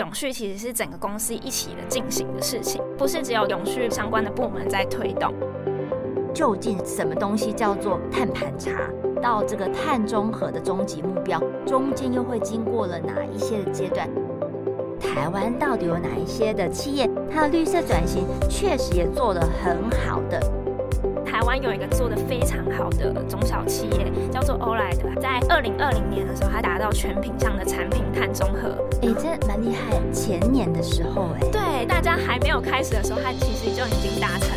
永续其实是整个公司一起的进行的事情，不是只有永续相关的部门在推动。究竟什么东西叫做碳盘查？到这个碳中和的终极目标，中间又会经过了哪一些的阶段？台湾到底有哪一些的企业，它的绿色转型确实也做得很好的？台湾有一个做的非常好的中小企业，叫做欧莱德，在二零二零年的时候，它达到全品项的产品碳中和。哎，这蛮厉害！前年的时候，哎，对，大家还没有开始的时候，它其实就已经达成。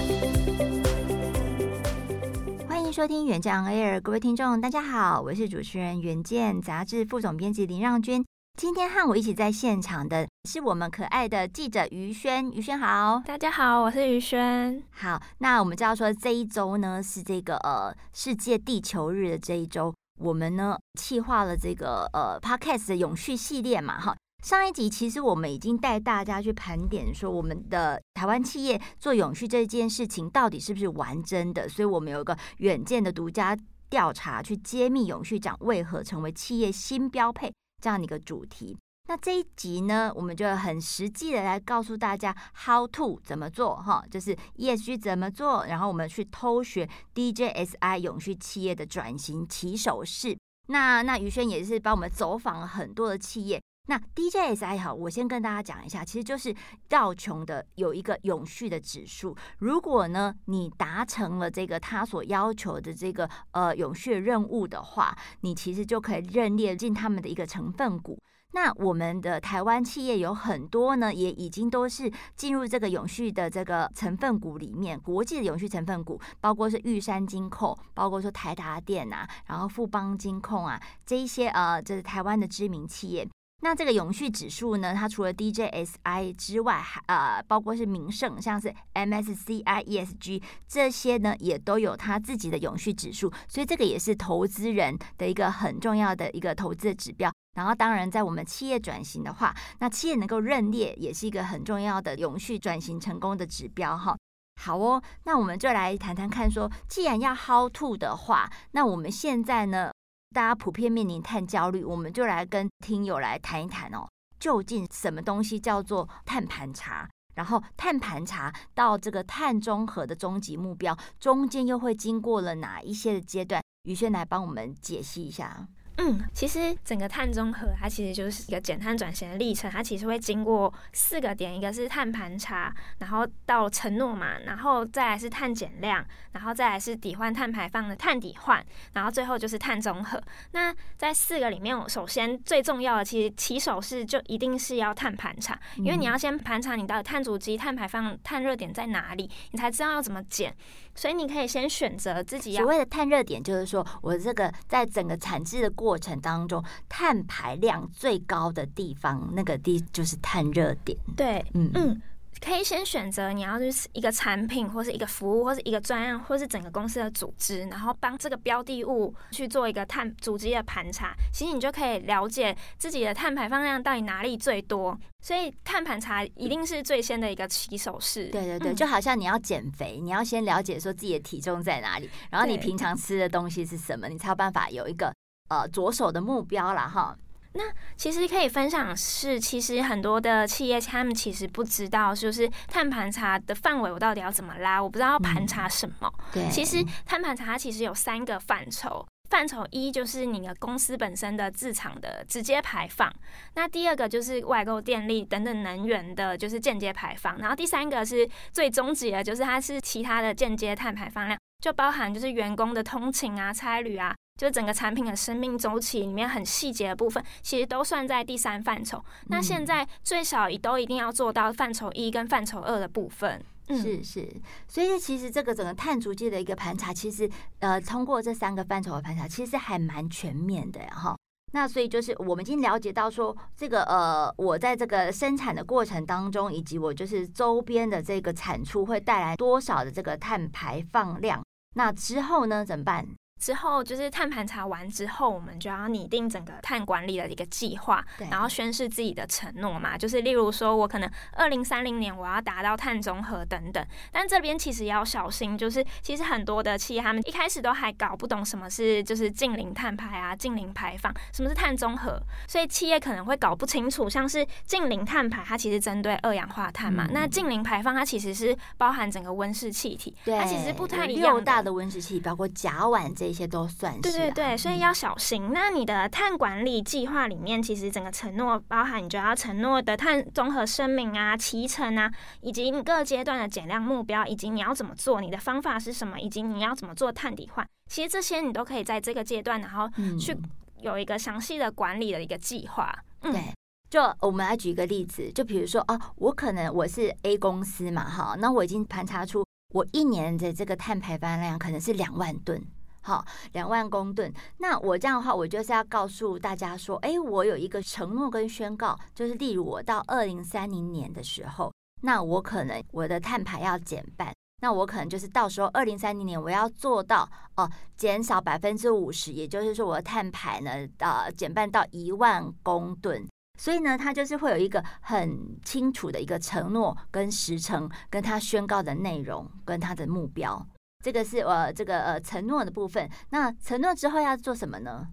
欢迎收听远见 On Air，各位听众，大家好，我是主持人远见杂志副总编辑林让君。今天和我一起在现场的是我们可爱的记者于轩，于轩好，大家好，我是于轩。好，那我们知道说这一周呢是这个呃世界地球日的这一周，我们呢企划了这个呃 Podcast 的永续系列嘛，哈。上一集其实我们已经带大家去盘点说我们的台湾企业做永续这件事情到底是不是完真的，所以我们有一个远见的独家调查去揭秘永续奖为何成为企业新标配。这样的一个主题，那这一集呢，我们就很实际的来告诉大家 how to 怎么做哈，就是 ESG 怎么做，然后我们去偷学 DJSI 永续企业的转型起手式。那那于萱也是帮我们走访了很多的企业。那 DJSI 好，我先跟大家讲一下，其实就是道琼的有一个永续的指数。如果呢你达成了这个他所要求的这个呃永续任务的话，你其实就可以认列进他们的一个成分股。那我们的台湾企业有很多呢，也已经都是进入这个永续的这个成分股里面。国际的永续成分股，包括是玉山金控，包括说台达电啊，然后富邦金控啊，这一些呃，就是台湾的知名企业。那这个永续指数呢，它除了 DJSI 之外，还呃包括是名胜，像是 MSCI ESG 这些呢，也都有它自己的永续指数，所以这个也是投资人的一个很重要的一个投资的指标。然后，当然在我们企业转型的话，那企业能够认列也是一个很重要的永续转型成功的指标哈。好哦，那我们就来谈谈看说，既然要 How to 的话，那我们现在呢？大家普遍面临碳焦虑，我们就来跟听友来谈一谈哦，究竟什么东西叫做碳盘查？然后碳盘查到这个碳中和的终极目标，中间又会经过了哪一些的阶段？于轩来帮我们解析一下。嗯，其实整个碳中和它其实就是一个减碳转型的历程，它其实会经过四个点，一个是碳盘查，然后到承诺嘛，然后再来是碳减量，然后再来是抵换碳排放的碳抵换，然后最后就是碳中和。那在四个里面，我首先最重要的其实起手式就一定是要碳盘查，因为你要先盘查你到底碳足迹、碳排放、碳热点在哪里，你才知道要怎么减。所以你可以先选择自己要。所谓的碳热点，就是说我这个在整个产制的过程当中，碳排量最高的地方，那个地就是碳热点。对，嗯嗯。可以先选择你要是一个产品，或是一个服务，或是一个专案，或是整个公司的组织，然后帮这个标的物去做一个碳组织的盘查，其实你就可以了解自己的碳排放量到底哪里最多。所以碳盘查一定是最先的一个起手式。对对对，就好像你要减肥，你要先了解说自己的体重在哪里，然后你平常吃的东西是什么，你才有办法有一个呃着手的目标了哈。那其实可以分享是，其实很多的企业他们其实不知道，就是碳盘查的范围我到底要怎么拉，我不知道要盘查什么。嗯、对，其实碳盘查它其实有三个范畴，范畴一就是你的公司本身的自厂的直接排放，那第二个就是外购电力等等能源的，就是间接排放，然后第三个是最终极的，就是它是其他的间接碳排放量，就包含就是员工的通勤啊、差旅啊。就整个产品的生命周期里面很细节的部分，其实都算在第三范畴。那现在最少也都一定要做到范畴一跟范畴二的部分。嗯、是是，所以其实这个整个碳足迹的一个盘查，其实呃通过这三个范畴的盘查，其实还蛮全面的哈。那所以就是我们已经了解到说，这个呃我在这个生产的过程当中，以及我就是周边的这个产出会带来多少的这个碳排放量。那之后呢怎么办？之后就是碳盘查完之后，我们就要拟定整个碳管理的一个计划，然后宣示自己的承诺嘛。就是例如说，我可能二零三零年我要达到碳中和等等。但这边其实要小心，就是其实很多的企业他们一开始都还搞不懂什么是就是近零碳排啊、近零排放，什么是碳中和，所以企业可能会搞不清楚，像是近零碳排，它其实针对二氧化碳嘛，嗯、那近零排放它其实是包含整个温室气体，对它其实不太一样。六大的温室气体包括甲烷这。一些都算是、啊、对对对，所以要小心。嗯、那你的碳管理计划里面，其实整个承诺包含你就要承诺的碳综合声明啊、期程啊，以及你各阶段的减量目标，以及你要怎么做，你的方法是什么，以及你要怎么做碳抵换。其实这些你都可以在这个阶段，然后去有一个详细的管理的一个计划。嗯，对，就我们来举一个例子，就比如说哦，我可能我是 A 公司嘛，哈，那我已经盘查出我一年的这个碳排放量可能是两万吨。好，两万公吨。那我这样的话，我就是要告诉大家说，哎，我有一个承诺跟宣告，就是例如我到二零三零年的时候，那我可能我的碳排要减半，那我可能就是到时候二零三零年我要做到哦，减少百分之五十，也就是说我的碳排呢，呃，减半到一万公吨。所以呢，它就是会有一个很清楚的一个承诺跟时程，跟他宣告的内容跟他的目标。这个是呃，这个呃承诺的部分。那承诺之后要做什么呢？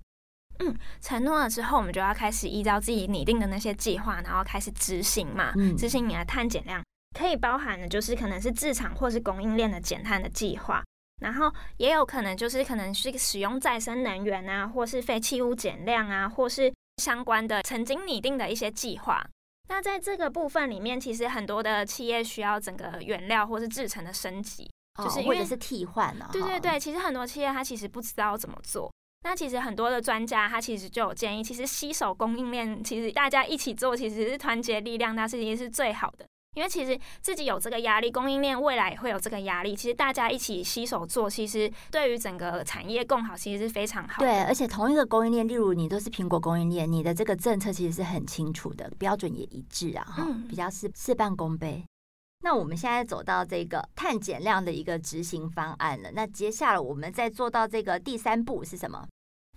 嗯，承诺了之后，我们就要开始依照自己拟定的那些计划，然后开始执行嘛。嗯，执行你的碳减量，可以包含的就是可能是制厂或是供应链的减碳的计划，然后也有可能就是可能是使用再生能源啊，或是废弃物减量啊，或是相关的曾经拟定的一些计划。那在这个部分里面，其实很多的企业需要整个原料或是制成的升级。就是或者是替换呢？对对对，其实很多企业它其实不知道怎么做。那其实很多的专家他其实就有建议，其实携手供应链，其实大家一起做，其实是团结力量，那是一定是最好的。因为其实自己有这个压力，供应链未来也会有这个压力。其实大家一起携手做，其实对于整个产业共好，其实是非常好的。对，而且同一个供应链，例如你都是苹果供应链，你的这个政策其实是很清楚的，标准也一致啊，哈、嗯，比较事事半功倍。那我们现在走到这个碳减量的一个执行方案了。那接下来我们再做到这个第三步是什么？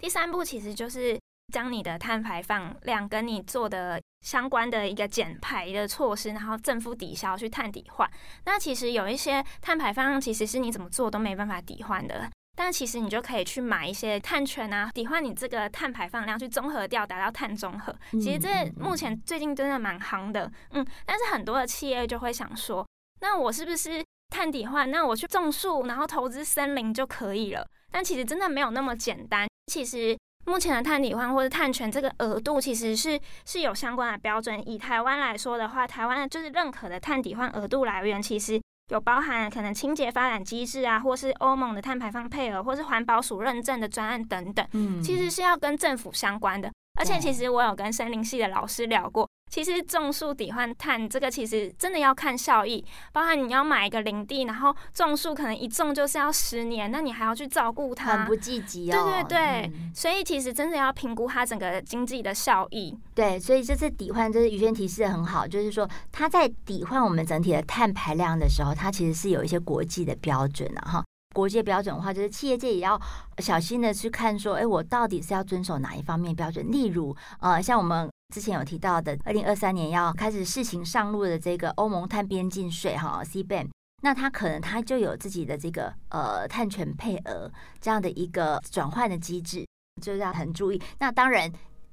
第三步其实就是将你的碳排放量跟你做的相关的一个减排的措施，然后正负抵消去碳抵换。那其实有一些碳排放量其实是你怎么做都没办法抵换的。但其实你就可以去买一些碳权啊，抵换你这个碳排放量，去综合掉，达到碳中和。其实这目前最近真的蛮夯的，嗯。但是很多的企业就会想说，那我是不是碳抵换？那我去种树，然后投资森林就可以了？但其实真的没有那么简单。其实目前的碳抵换或者碳权这个额度，其实是是有相关的标准。以台湾来说的话，台湾就是认可的碳抵换额度来源，其实。有包含可能清洁发展机制啊，或是欧盟的碳排放配额，或是环保署认证的专案等等，嗯，其实是要跟政府相关的。而且其实我有跟森林系的老师聊过。其实种树抵换碳这个其实真的要看效益，包含你要买一个林地，然后种树可能一种就是要十年，那你还要去照顾它，很不积极哦。对对对，嗯、所以其实真的要评估它整个经济的效益。对，所以这次抵换，就是于轩提示的很好，就是说它在抵换我们整体的碳排量的时候，它其实是有一些国际的标准的哈。国际标准的话，就是企业界也要小心的去看说，哎，我到底是要遵守哪一方面标准？例如，呃，像我们。之前有提到的，二零二三年要开始试行上路的这个欧盟碳边境税哈 （C ban），那它可能它就有自己的这个呃碳权配额这样的一个转换的机制，就是要很注意。那当然，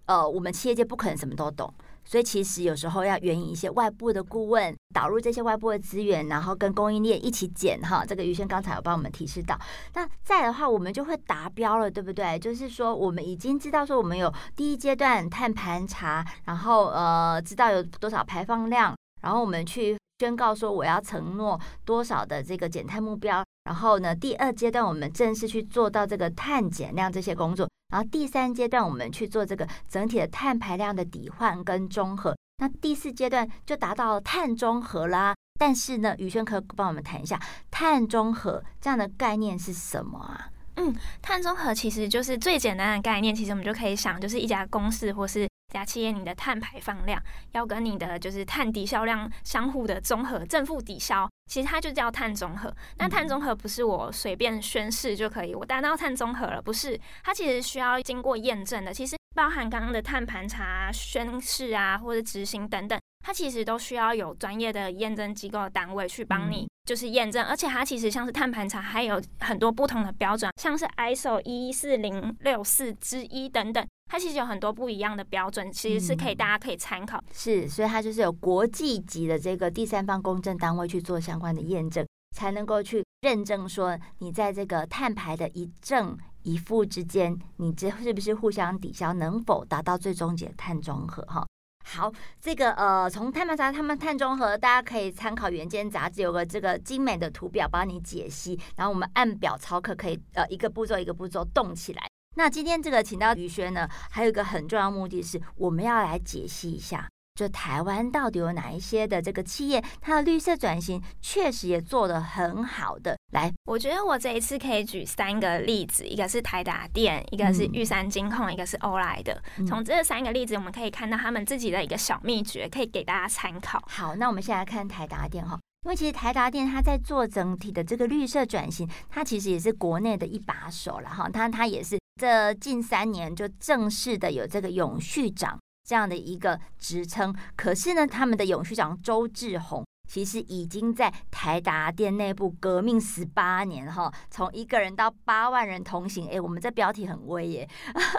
呃，我们企业界不可能什么都懂。所以其实有时候要援引一些外部的顾问，导入这些外部的资源，然后跟供应链一起减哈。这个于轩刚才有帮我们提示到，那再的话我们就会达标了，对不对？就是说我们已经知道说我们有第一阶段碳盘查，然后呃知道有多少排放量，然后我们去宣告说我要承诺多少的这个减碳目标，然后呢第二阶段我们正式去做到这个碳减量这些工作。然后第三阶段，我们去做这个整体的碳排量的抵换跟中和。那第四阶段就达到碳中和啦。但是呢，宇轩可以帮我们谈一下碳中和这样的概念是什么啊？嗯，碳中和其实就是最简单的概念。其实我们就可以想，就是一家公司或是一家企业，你的碳排放量要跟你的就是碳抵消量相互的综合，正负抵消。其实它就叫碳综合。那碳综合不是我随便宣誓就可以，我达到碳综合了，不是，它其实需要经过验证的。其实包含刚刚的碳盘查、宣誓啊，或者执行等等。它其实都需要有专业的验证机构的单位去帮你，就是验证。而且它其实像是碳盘查，还有很多不同的标准，像是 ISO 一四零六四之一等等，它其实有很多不一样的标准，其实是可以大家可以参考。是，所以它就是有国际级的这个第三方公证单位去做相关的验证，才能够去认证说你在这个碳排的一正一负之间，你这是不是互相抵消，能否达到最终解碳中和？哈。好，这个呃，从碳排查他们碳中和，大家可以参考《原件》杂志有个这个精美的图表帮你解析，然后我们按表操课，可以呃一个步骤一个步骤动起来。那今天这个请到于轩呢，还有一个很重要目的是，我们要来解析一下。就台湾到底有哪一些的这个企业，它的绿色转型确实也做得很好的。来，我觉得我这一次可以举三个例子，一个是台达电，一个是玉山金控，嗯、一个是欧莱的。从这三个例子，我们可以看到他们自己的一个小秘诀，可以给大家参考。好，那我们先来看台达电哈，因为其实台达电它在做整体的这个绿色转型，它其实也是国内的一把手了哈。它它也是这近三年就正式的有这个永续长。这样的一个职称，可是呢，他们的永续长周志宏其实已经在台达电内部革命十八年哈，从一个人到八万人同行，哎，我们这标题很威耶，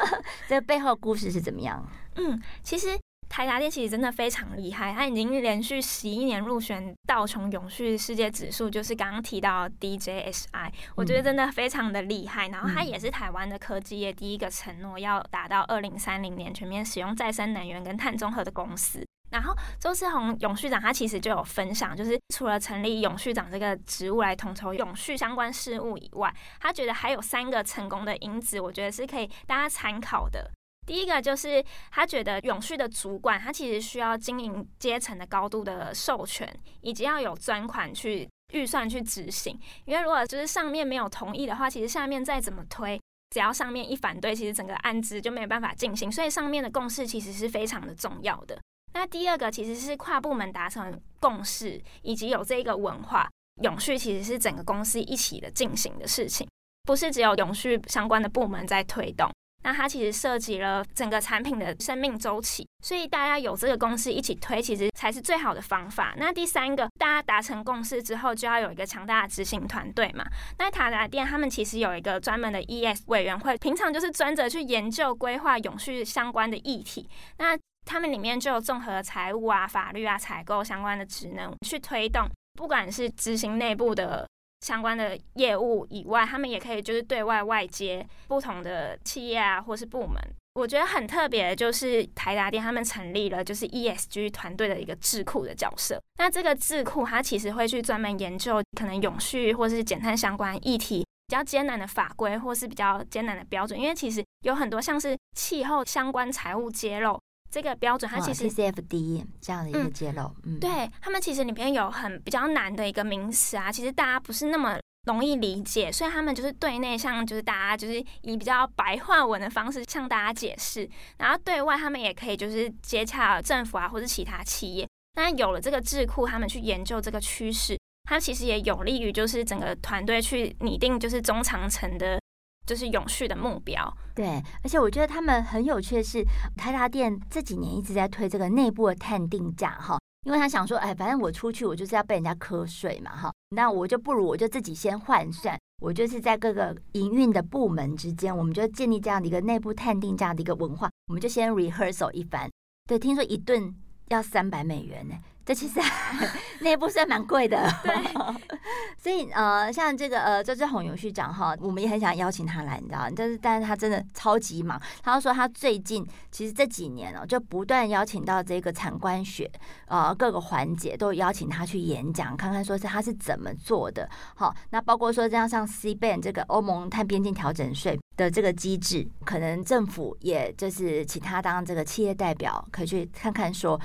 这背后故事是怎么样？嗯，其实。台达电其实真的非常厉害，它已经连续十一年入选道琼永续世界指数，就是刚刚提到 DJSI，我觉得真的非常的厉害。然后它也是台湾的科技业第一个承诺要达到二零三零年全面使用再生能源跟碳中和的公司。然后周志宏永续长他其实就有分享，就是除了成立永续长这个职务来统筹永续相关事务以外，他觉得还有三个成功的因子，我觉得是可以大家参考的。第一个就是他觉得永续的主管，他其实需要经营阶层的高度的授权，以及要有专款去预算去执行。因为如果就是上面没有同意的话，其实下面再怎么推，只要上面一反对，其实整个案子就没有办法进行。所以上面的共识其实是非常的重要的。那第二个其实是跨部门达成共识，以及有这个文化，永续其实是整个公司一起的进行的事情，不是只有永续相关的部门在推动。那它其实涉及了整个产品的生命周期，所以大家有这个公司一起推，其实才是最好的方法。那第三个，大家达成共识之后，就要有一个强大的执行团队嘛。那塔达店他们其实有一个专门的 ES 委员会，平常就是专责去研究规划永续相关的议题。那他们里面就有综合财务啊、法律啊、采购相关的职能去推动，不管是执行内部的。相关的业务以外，他们也可以就是对外外接不同的企业啊，或是部门。我觉得很特别的就是台达电他们成立了就是 ESG 团队的一个智库的角色。那这个智库它其实会去专门研究可能永续或是减碳相关议题比较艰难的法规或是比较艰难的标准，因为其实有很多像是气候相关财务揭露。这个标准，它其实 TCFD 这样的一个揭露，嗯，嗯对他们其实里面有很比较难的一个名词啊，其实大家不是那么容易理解，所以他们就是对内向就是大家就是以比较白话文的方式向大家解释，然后对外他们也可以就是接洽政府啊或者其他企业。那有了这个智库，他们去研究这个趋势，它其实也有利于就是整个团队去拟定就是中长程的。就是永续的目标，对，而且我觉得他们很有趣的是，台达店这几年一直在推这个内部的碳定价哈，因为他想说，哎，反正我出去我就是要被人家瞌睡嘛哈，那我就不如我就自己先换算，我就是在各个营运的部门之间，我们就建立这样的一个内部探定价的一个文化，我们就先 rehearsal 一番，对，听说一顿要三百美元呢。这其实 内部算蛮贵的，对。所以呃，像这个呃周志宏永续长哈，我们也很想邀请他来，你知道，但是但是他真的超级忙。他说他最近其实这几年哦，就不断邀请到这个产官学呃各个环节都邀请他去演讲，看看说是他是怎么做的。好，那包括说这样像 CBAM 这个欧盟碳边境调整税的这个机制，可能政府也就是请他当这个企业代表，可以去看看说。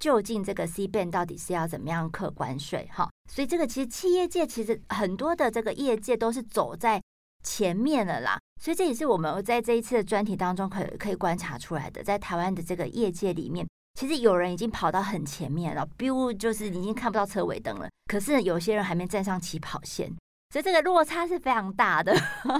究竟这个 CBAM 到底是要怎么样课关税？哈，所以这个其实企业界其实很多的这个业界都是走在前面了啦。所以这也是我们在这一次的专题当中可可以观察出来的，在台湾的这个业界里面，其实有人已经跑到很前面了，比如就是已经看不到车尾灯了。可是有些人还没站上起跑线，所以这个落差是非常大的。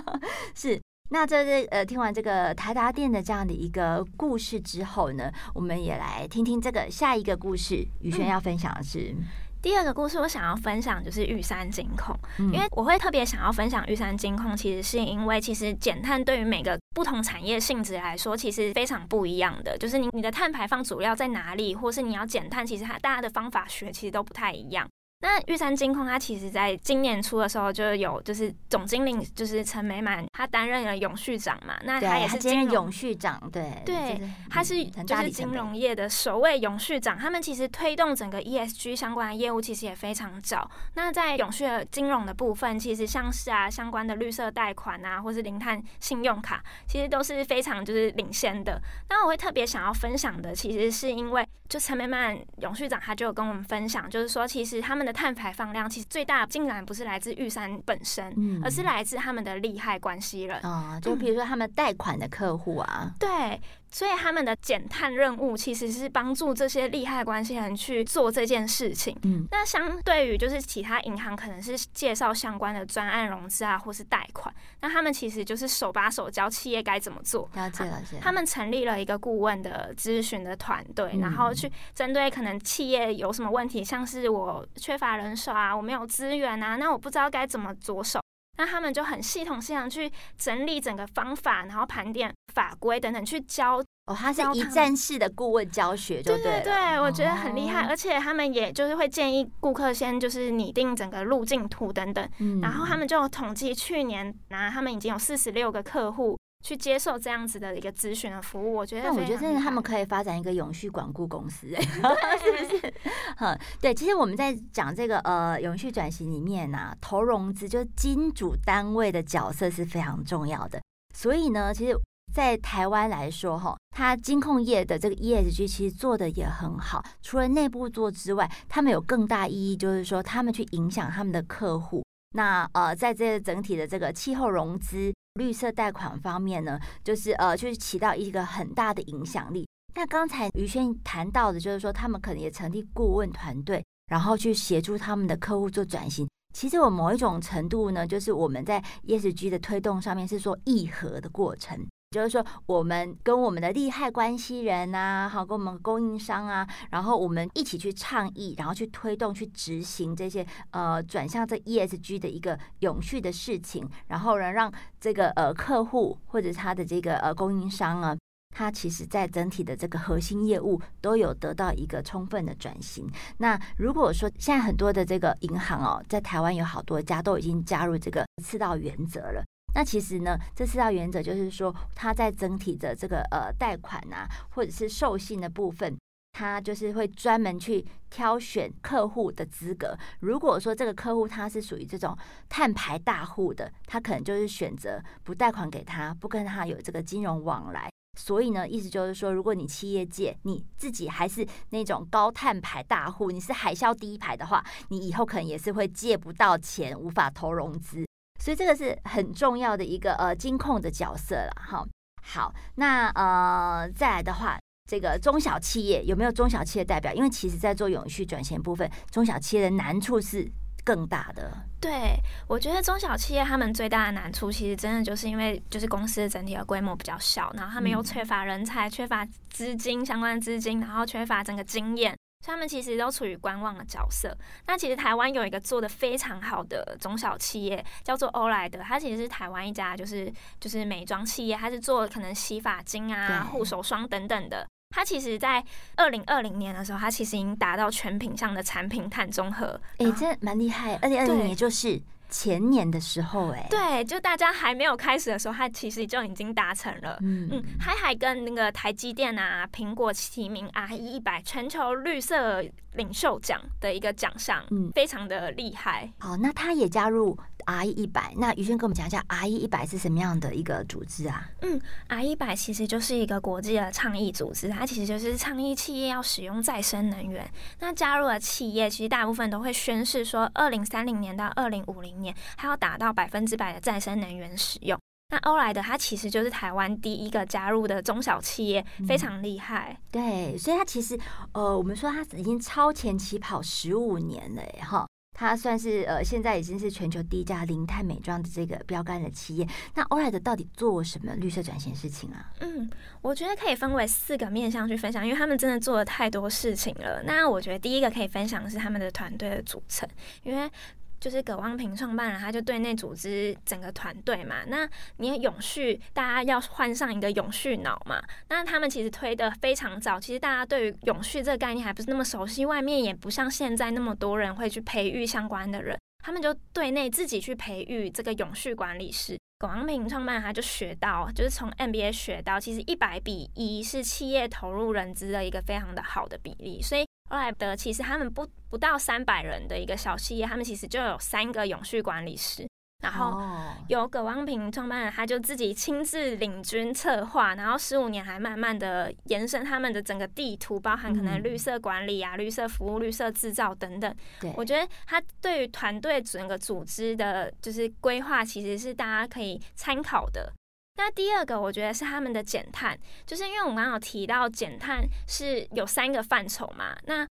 是，那这这呃，听完这个台达电的这样的一个故事之后呢，我们也来听听这个下一个故事。宇轩要分享的是。嗯第二个故事我想要分享就是玉山金控，嗯、因为我会特别想要分享玉山金控，其实是因为其实减碳对于每个不同产业性质来说，其实非常不一样的。就是你你的碳排放主要在哪里，或是你要减碳，其实它大家的方法学其实都不太一样。那玉山金控，它其实在今年初的时候就有，就是总经理就是陈美满，他担任了永续长嘛。那他也是金融永续长，对对，他是就是金融业的首位永续长。他们其实推动整个 ESG 相关的业务，其实也非常早。那在永续的金融的部分，其实像是啊相关的绿色贷款啊，或是零碳信用卡，其实都是非常就是领先的。那我会特别想要分享的，其实是因为就陈美曼永续长，他就有跟我们分享，就是说其实他们的碳排放量其实最大，竟然不是来自玉山本身，嗯、而是来自他们的利害关系人。啊、哦，就比如说他们贷款的客户啊、嗯，对。所以他们的减碳任务其实是帮助这些利害关系人去做这件事情。嗯，那相对于就是其他银行可能是介绍相关的专案融资啊，或是贷款，那他们其实就是手把手教企业该怎么做。了解了解。他们成立了一个顾问的咨询的团队，然后去针对可能企业有什么问题，像是我缺乏人手啊，我没有资源啊，那我不知道该怎么着手。那他们就很系统性的去整理整个方法，然后盘点法规等等，去教哦，他是一站式的顾问教学就对，对对对，我觉得很厉害，哦，而且他们也就是会建议顾客先就是拟定整个路径图等等，嗯，然后他们就统计去年，然后他们已经有四十六个客户。去接受这样子的一个咨询的服务，我觉得。但我觉得真的他们可以发展一个永续管顾公司，哎，是不是？嗯，对。其实我们在讲这个呃永续转型里面啊，投融资就是金主单位的角色是非常重要的。所以呢，其实，在台湾来说，哈，它金控业的这个 ESG 其实做的也很好。除了内部做之外，他们有更大意义，就是说他们去影响他们的客户。那呃，在这个整体的这个气候融资。绿色贷款方面呢，就是呃，就是起到一个很大的影响力。那刚才于轩谈到的，就是说他们可能也成立顾问团队，然后去协助他们的客户做转型。其实我某一种程度呢，就是我们在 ESG 的推动上面是说议和的过程。就是说，我们跟我们的利害关系人啊，好，跟我们供应商啊，然后我们一起去倡议，然后去推动、去执行这些呃转向这 ESG 的一个永续的事情，然后呢，让这个呃客户或者他的这个呃供应商啊，他其实在整体的这个核心业务都有得到一个充分的转型。那如果说现在很多的这个银行哦，在台湾有好多家都已经加入这个四道原则了。那其实呢，这四大原则就是说，它在整体的这个呃贷款啊，或者是授信的部分，它就是会专门去挑选客户的资格。如果说这个客户他是属于这种碳排大户的，他可能就是选择不贷款给他，不跟他有这个金融往来。所以呢，意思就是说，如果你企业界你自己还是那种高碳排大户，你是海啸第一排的话，你以后可能也是会借不到钱，无法投融资。所以这个是很重要的一个呃金控的角色了哈。好，那呃再来的话，这个中小企业有没有中小企业代表？因为其实在做永续转型部分，中小企业的难处是更大的。对，我觉得中小企业他们最大的难处，其实真的就是因为就是公司的整体的规模比较小，然后他们又缺乏人才、缺乏资金相关的资金，然后缺乏整个经验。他们其实都处于观望的角色。那其实台湾有一个做的非常好的中小企业，叫做欧莱德。它其实是台湾一家就是就是美妆企业，它是做可能洗发精啊、护手霜等等的。它其实，在二零二零年的时候，它其实已经达到全品项的产品碳中和。哎、欸，这蛮厉害。二零二零年就是。前年的时候、欸，哎，对，就大家还没有开始的时候，它其实就已经达成了。嗯嗯，它还跟那个台积电啊、苹果齐名 RE 一百全球绿色领袖奖的一个奖项，嗯，非常的厉害。好，那他也加入 RE 一百。那宇轩跟我们讲一下 RE 一百是什么样的一个组织啊？嗯，RE 一百其实就是一个国际的倡议组织，它其实就是倡议企业要使用再生能源。那加入了企业，其实大部分都会宣誓说，二零三零年到二零五零年还要达到百分之百的再生能源使用。那欧莱德它其实就是台湾第一个加入的中小企业，嗯、非常厉害。对，所以它其实呃，我们说它已经超前起跑十五年了，哈。它算是呃，现在已经是全球第一家零碳美妆的这个标杆的企业。那欧莱德到底做什么绿色转型事情啊？嗯，我觉得可以分为四个面向去分享，因为他们真的做了太多事情了。那我觉得第一个可以分享的是他们的团队的组成，因为。就是葛光平创办人，他就对内组织整个团队嘛。那你永续，大家要换上一个永续脑嘛。那他们其实推的非常早，其实大家对于永续这个概念还不是那么熟悉，外面也不像现在那么多人会去培育相关的人，他们就对内自己去培育这个永续管理师。葛光平创办人他就学到，就是从 MBA 学到，其实一百比一是企业投入人资的一个非常的好的比例，所以。欧莱德其实他们不不到三百人的一个小企业，他们其实就有三个永续管理师，然后由葛汪平创办人，他就自己亲自领军策划，然后十五年还慢慢的延伸他们的整个地图，包含可能绿色管理啊、绿色服务、绿色制造等等。我觉得他对于团队整个组织的，就是规划，其实是大家可以参考的。那第二个，我觉得是他们的减碳，就是因为我们刚刚有提到减碳是有三个范畴嘛。那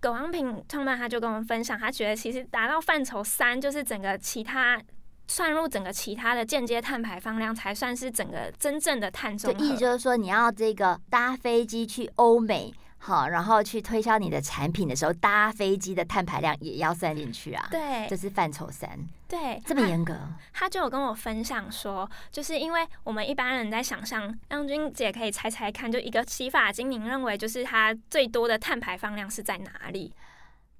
葛王平创办他就跟我们分享，他觉得其实达到范畴三，就是整个其他算入整个其他的间接碳排放量，才算是整个真正的碳中和。意思就是说，你要这个搭飞机去欧美。好，然后去推销你的产品的时候，搭飞机的碳排量也要算进去啊。对，这是范畴三。对，这么严格。他就有跟我分享说，就是因为我们一般人在想象，让君姐可以猜猜看，就一个洗发精，您认为就是它最多的碳排放量是在哪里？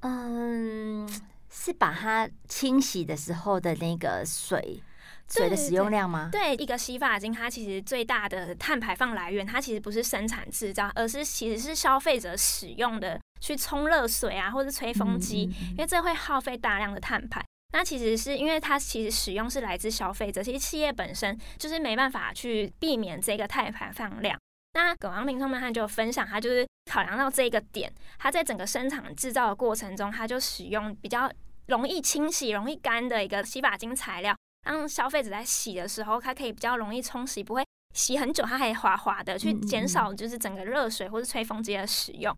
嗯，是把它清洗的时候的那个水。水的使用量吗？对，一个洗发精，它其实最大的碳排放来源，它其实不是生产制造，而是其实是消费者使用的，去冲热水啊，或者吹风机，嗯嗯嗯，因为这会耗费大量的碳排。那其实是因为它其实使用是来自消费者，其实企业本身就是没办法去避免这个碳排放量。那葛王平他们就分享，他就是考量到这个点，他在整个生产制造的过程中，他就使用比较容易清洗、容易干的一个洗发精材料。让消费者在洗的时候，它可以比较容易冲洗，不会洗很久，它还滑滑的，去减少就是整个热水或是吹风机的使用。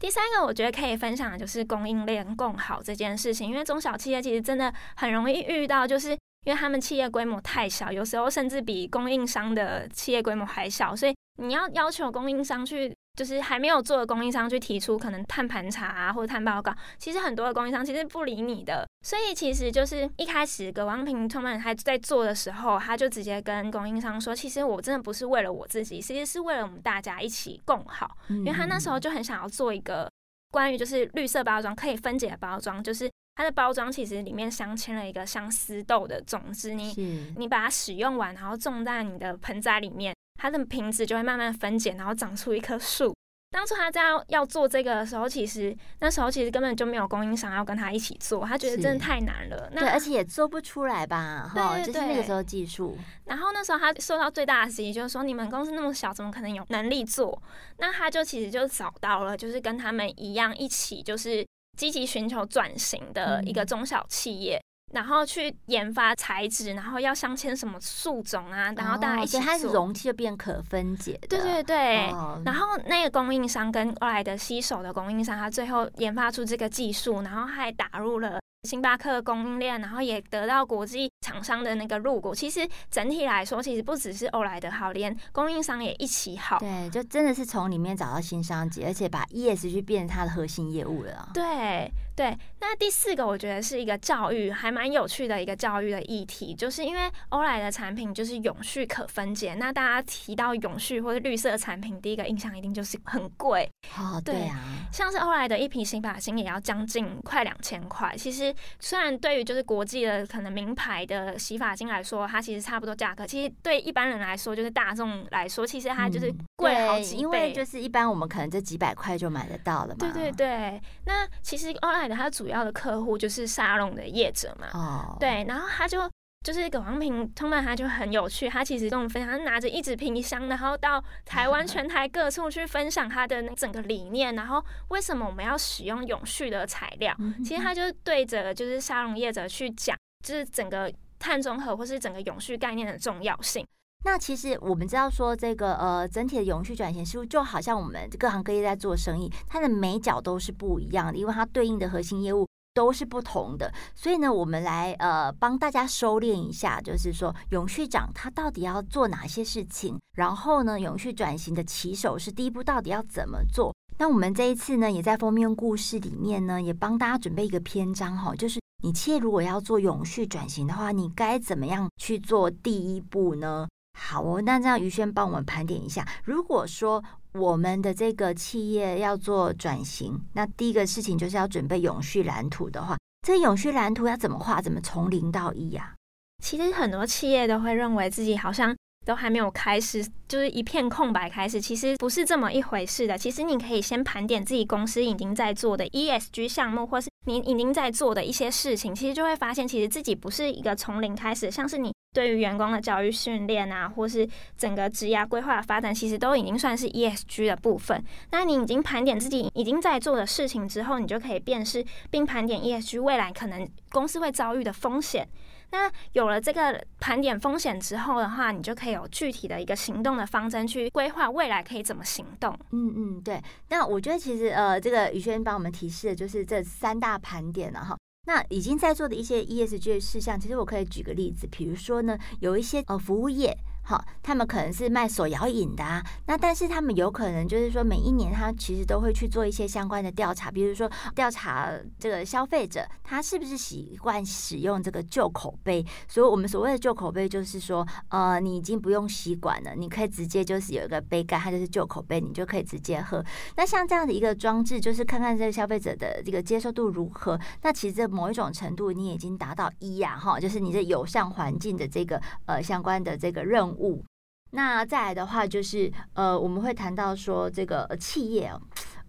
第三个，我觉得可以分享的就是供应链共好这件事情，因为中小企业其实真的很容易遇到，就是因为他们企业规模太小，有时候甚至比供应商的企业规模还小，所以你要要求供应商去。就是还没有做的供应商去提出可能碳盘查啊或者碳报告，其实很多的供应商其实不理你的，所以其实就是一开始葛王平创办人他在做的时候，他就直接跟供应商说，其实我真的不是为了我自己，其实是为了我们大家一起共好，因为他那时候就很想要做一个关于就是绿色包装可以分解的包装，就是它的包装其实里面镶嵌了一个相思豆的种子，你你把它使用完，然后种在你的盆栽里面。它的瓶子就会慢慢分解，然后长出一棵树。当初他在要，要做这个的时候，其实那时候其实根本就没有供应商要跟他一起做，他觉得真的太难了。那对，而且也做不出来吧？哈，就是那个时候技术。然后那时候他受到最大的质疑，就是说你们公司那么小，怎么可能有能力做？那他就其实就找到了，就是跟他们一样一起，就是积极寻求转型的一个中小企业。嗯然后去研发材质，然后要镶嵌什么树种啊，然后大家一起做，哦、它容器就变可分解的。对对对。哦、然后那个供应商跟欧莱德携手的供应商，他最后研发出这个技术，然后还打入了星巴克供应链，然后也得到国际厂商的那个入股。其实整体来说，其实不只是欧莱德好，连供应商也一起好。对，就真的是从里面找到新商机，而且把 ESG 变成它的核心业务了。对。对，那第四个我觉得是一个教育，还蛮有趣的一个教育的议题，就是因为欧莱的产品就是永续可分解，那大家提到永续或者绿色产品，第一个印象一定就是很贵。哦，对啊，像是欧莱的一瓶洗发精也要将近快两千块。其实虽然对于就是国际的可能名牌的洗发精来说，它其实差不多价格，其实对一般人来说，就是大众来说，其实它就是贵好几倍，因为就是一般我们可能这几百块就买得到了嘛。对对对，那其实欧莱它主要的客户就是沙龙的业者嘛，oh. 对，然后他就就是葛王平通办，他就很有趣，他其实跟我们分享，他拿着一纸皮箱，然后到台湾全台各处去分享他的那整个理念，然后为什么我们要使用永续的材料？其实他就对着就是沙龙业者去讲，就是整个碳中和或是整个永续概念的重要性。那其实我们知道说，这个呃，整体的永续转型是不是就好像我们各行各业在做生意，它的每角都是不一样的，因为它对应的核心业务都是不同的。所以呢，我们来呃帮大家收敛一下，就是说永续长他到底要做哪些事情，然后呢，永续转型的起手是第一步到底要怎么做？那我们这一次呢，也在封面故事里面呢，也帮大家准备一个篇章哈，就是你企业如果要做永续转型的话，你该怎么样去做第一步呢？好哦，那让于轩帮我们盘点一下。如果说我们的这个企业要做转型，那第一个事情就是要准备永续蓝图的话，这永续蓝图要怎么画？怎么从零到一呀？其实很多企业都会认为自己好像都还没有开始，就是一片空白开始。其实不是这么一回事的。其实你可以先盘点自己公司已经在做的 ESG 项目，或是你已经在做的一些事情，其实就会发现，其实自己不是一个从零开始，像是你。对于员工的教育训练啊，或是整个职涯规划的发展，其实都已经算是 ESG 的部分。那你已经盘点自己已经在做的事情之后，你就可以辨识并盘点 ESG 未来可能公司会遭遇的风险。那有了这个盘点风险之后的话，你就可以有具体的一个行动的方针去规划未来可以怎么行动。嗯嗯，对。那我觉得其实呃，这个宇轩帮我们提示的就是这三大盘点了哈。那已经在做的一些 ESG 的事项，其实我可以举个例子，比如说呢，有一些呃服务业。好，他们可能是卖手摇饮的啊，那但是他们有可能就是说，每一年他其实都会去做一些相关的调查，比如说调查这个消费者他是不是习惯使用这个旧口杯。所以我们所谓的旧口杯，就是说，呃，你已经不用吸管了，你可以直接就是有一个杯盖，它就是旧口杯，你就可以直接喝。那像这样的一个装置，就是看看这个消费者的这个接受度如何。那其实某一种程度，你已经达到一呀，哈，就是你这友善环境的这个呃相关的这个任务。物，那再来的话就是，呃，我们会谈到说这个企业，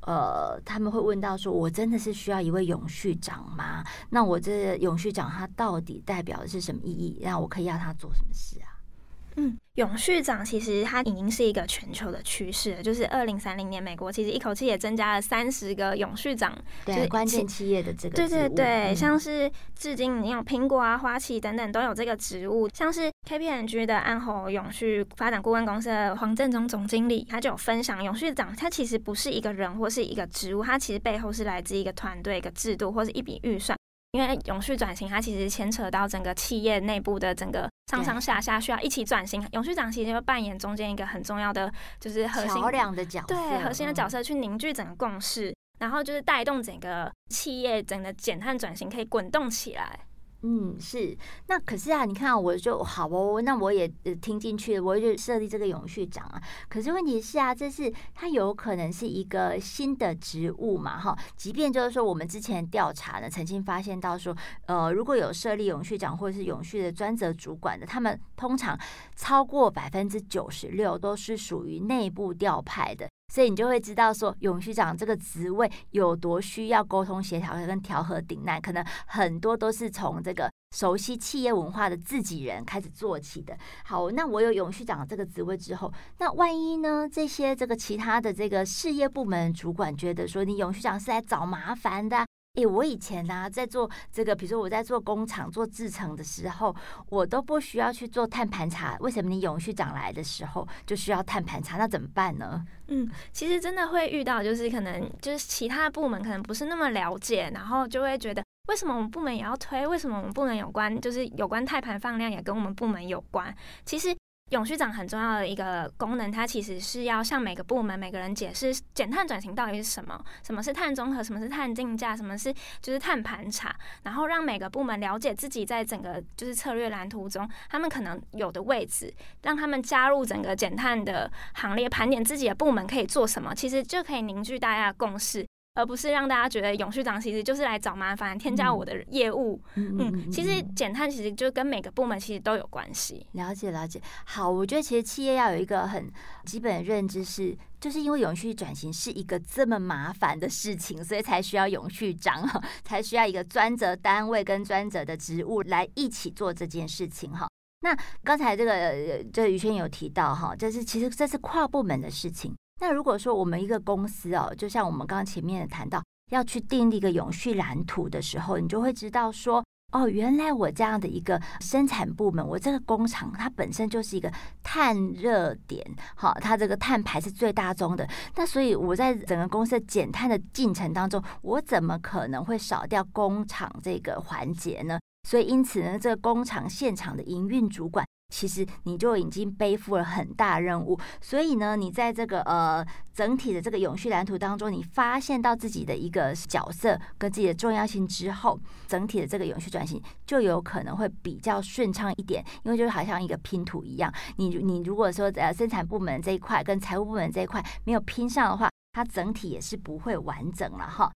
呃，他们会问到说，我真的是需要一位永续长吗？那我这永续长他到底代表的是什么意义？那我可以要他做什么事啊？嗯，永续长其实它已经是一个全球的趋势了，就是二零三零年，美国其实一口气也增加了三十个永续长，对，就是关键企业的这个对对对，嗯、像是至今你有苹果啊、花旗等等都有这个职务，像是 K P N G 的安侯永续发展顾问公司的黄正中总经理，他就有分享，永续长他其实不是一个人或是一个职务，他其实背后是来自一个团队、一个制度或是一笔预算。因为永续转型，它其实牵扯到整个企业内部的整个上上下下需要一起转型。永续长其实就扮演中间一个很重要的，就是核心桥梁的角色，对，核心的角色去凝聚整个共识，然后就是带动整个企业整个减碳转型可以滚动起来。嗯，是。那可是啊，你看我就好哦，那我也听进去了，我就设立这个永续长啊。可是问题是啊，这是它有可能是一个新的职务嘛，哈。即便就是说，我们之前调查呢，曾经发现到说，呃，如果有设立永续长或者是永续的专责主管的，他们通常超过百分之九十六都是属于内部调派的。所以你就会知道说，永续长这个职位有多需要沟通协调跟调和顶难，可能很多都是从这个熟悉企业文化的自己人开始做起的。好，那我有永续长这个职位之后，那万一呢？这些这个其他的这个事业部门主管觉得说，你永续长是来找麻烦的。诶，我以前呢、在做这个，比如说我在做工厂做制程的时候，我都不需要去做碳盘查。为什么你永续长来的时候就需要碳盘查？那怎么办呢？嗯，其实真的会遇到，就是可能就是其他部门可能不是那么了解，然后就会觉得，为什么我们部门也要推？为什么我们部门有关就是有关碳盘放量也跟我们部门有关？其实。永续长很重要的一个功能，它其实是要向每个部门、每个人解释减碳转型到底是什么，什么是碳中和，什么是碳竞价，什么是就是碳盘查，然后让每个部门了解自己在整个就是策略蓝图中，他们可能有的位置，让他们加入整个减碳的行列，盘点自己的部门可以做什么，其实就可以凝聚大家的共识。而不是让大家觉得永续长其实就是来找麻烦、添加我的业务。嗯，嗯，其实减碳其实就跟每个部门其实都有关系。了解，了解。好，我觉得其实企业要有一个很基本的认知是，就是因为永续转型是一个这么麻烦的事情，所以才需要永续长，才需要一个专责单位跟专责的职务来一起做这件事情哈。那刚才这个这个于轩有提到哈，就是其实这是跨部门的事情。那如果说我们一个公司哦，就像我们刚刚前面谈到，要去订立一个永续蓝图的时候，你就会知道说，哦，原来我这样的一个生产部门，我这个工厂它本身就是一个碳热点，好，它这个碳排是最大宗的。那所以我在整个公司的减碳的进程当中，我怎么可能会少掉工厂这个环节呢？所以因此呢，这个工厂现场的营运主管。其实你就已经背负了很大任务，所以呢，你在这个呃整体的这个永续蓝图当中，你发现到自己的一个角色跟自己的重要性之后，整体的这个永续转型就有可能会比较顺畅一点，因为就是好像一个拼图一样，你你如果说呃生产部门这一块跟财务部门这一块没有拼上的话，它整体也是不会完整了哈。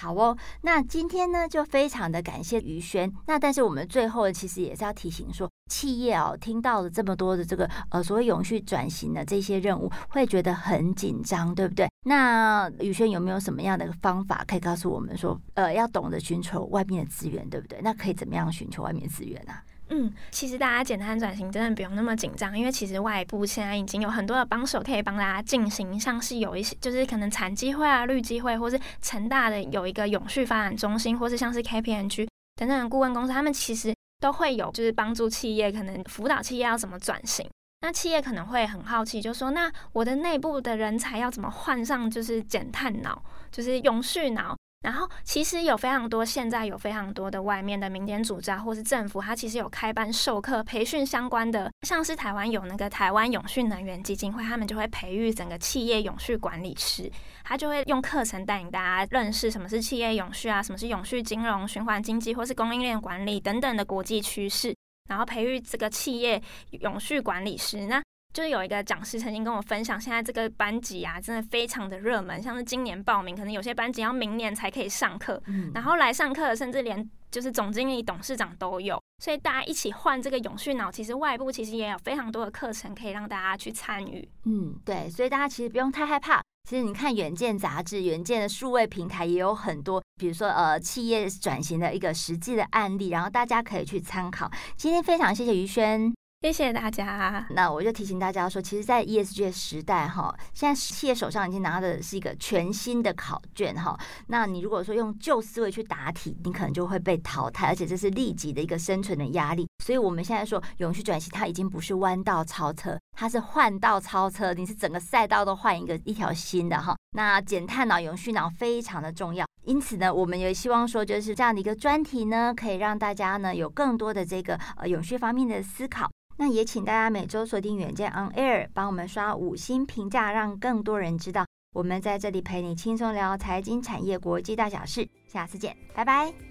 好哦，那今天呢就非常的感谢于轩。那但是我们最后其实也是要提醒说，企业哦听到了这么多的这个呃所谓永续转型的这些任务，会觉得很紧张，对不对？那于轩有没有什么样的方法可以告诉我们说，呃，要懂得寻求外面的资源，对不对？那可以怎么样寻求外面资源呢？嗯，其实大家减碳转型真的不用那么紧张，因为其实外部现在已经有很多的帮手可以帮大家进行，像是有一些就是可能产机会啊、绿机会，或是成大的有一个永续发展中心，或是像是 KPMG 等等的顾问公司，他们其实都会有就是帮助企业可能辅导企业要怎么转型。那企业可能会很好奇，就说那我的内部的人才要怎么换上就是减碳脑，就是永续脑？然后，其实有非常多，现在有非常多的外面的民间组织啊或是政府，它其实有开班授课、培训相关的，像是台湾有那个台湾永续能源基金会，他们就会培育整个企业永续管理师，他就会用课程带领大家认识什么是企业永续啊，什么是永续金融、循环经济或是供应链管理等等的国际趋势，然后培育这个企业永续管理师。那就是有一个讲师曾经跟我分享，现在这个班级啊，真的非常的热门。像是今年报名，可能有些班级要明年才可以上课，嗯、然后来上课的甚至连就是总经理、董事长都有。所以大家一起换这个永续脑，其实外部其实也有非常多的课程可以让大家去参与。嗯，对，所以大家其实不用太害怕。其实你看《远见》杂志，《远见》的数位平台也有很多，比如说呃企业转型的一个实际的案例，然后大家可以去参考。今天非常谢谢于轩。谢谢大家。那我就提醒大家说，其实，在 ESG 时代哈，现在企业手上已经拿的是一个全新的考卷哈。那你如果说用旧思维去答题，你可能就会被淘汰，而且这是立即的一个生存的压力。所以我们现在说永续转型，它已经不是弯道超车，它是换道超车。你是整个赛道都换一个一条新的哈。那减碳脑、永续脑非常的重要。因此呢，我们也希望说，就是这样的一个专题呢，可以让大家呢有更多的这个呃永续方面的思考。那也请大家每周锁定远见 On Air，帮我们刷五星评价，让更多人知道我们在这里陪你轻松聊财经产业国际大小事。下次见，拜拜。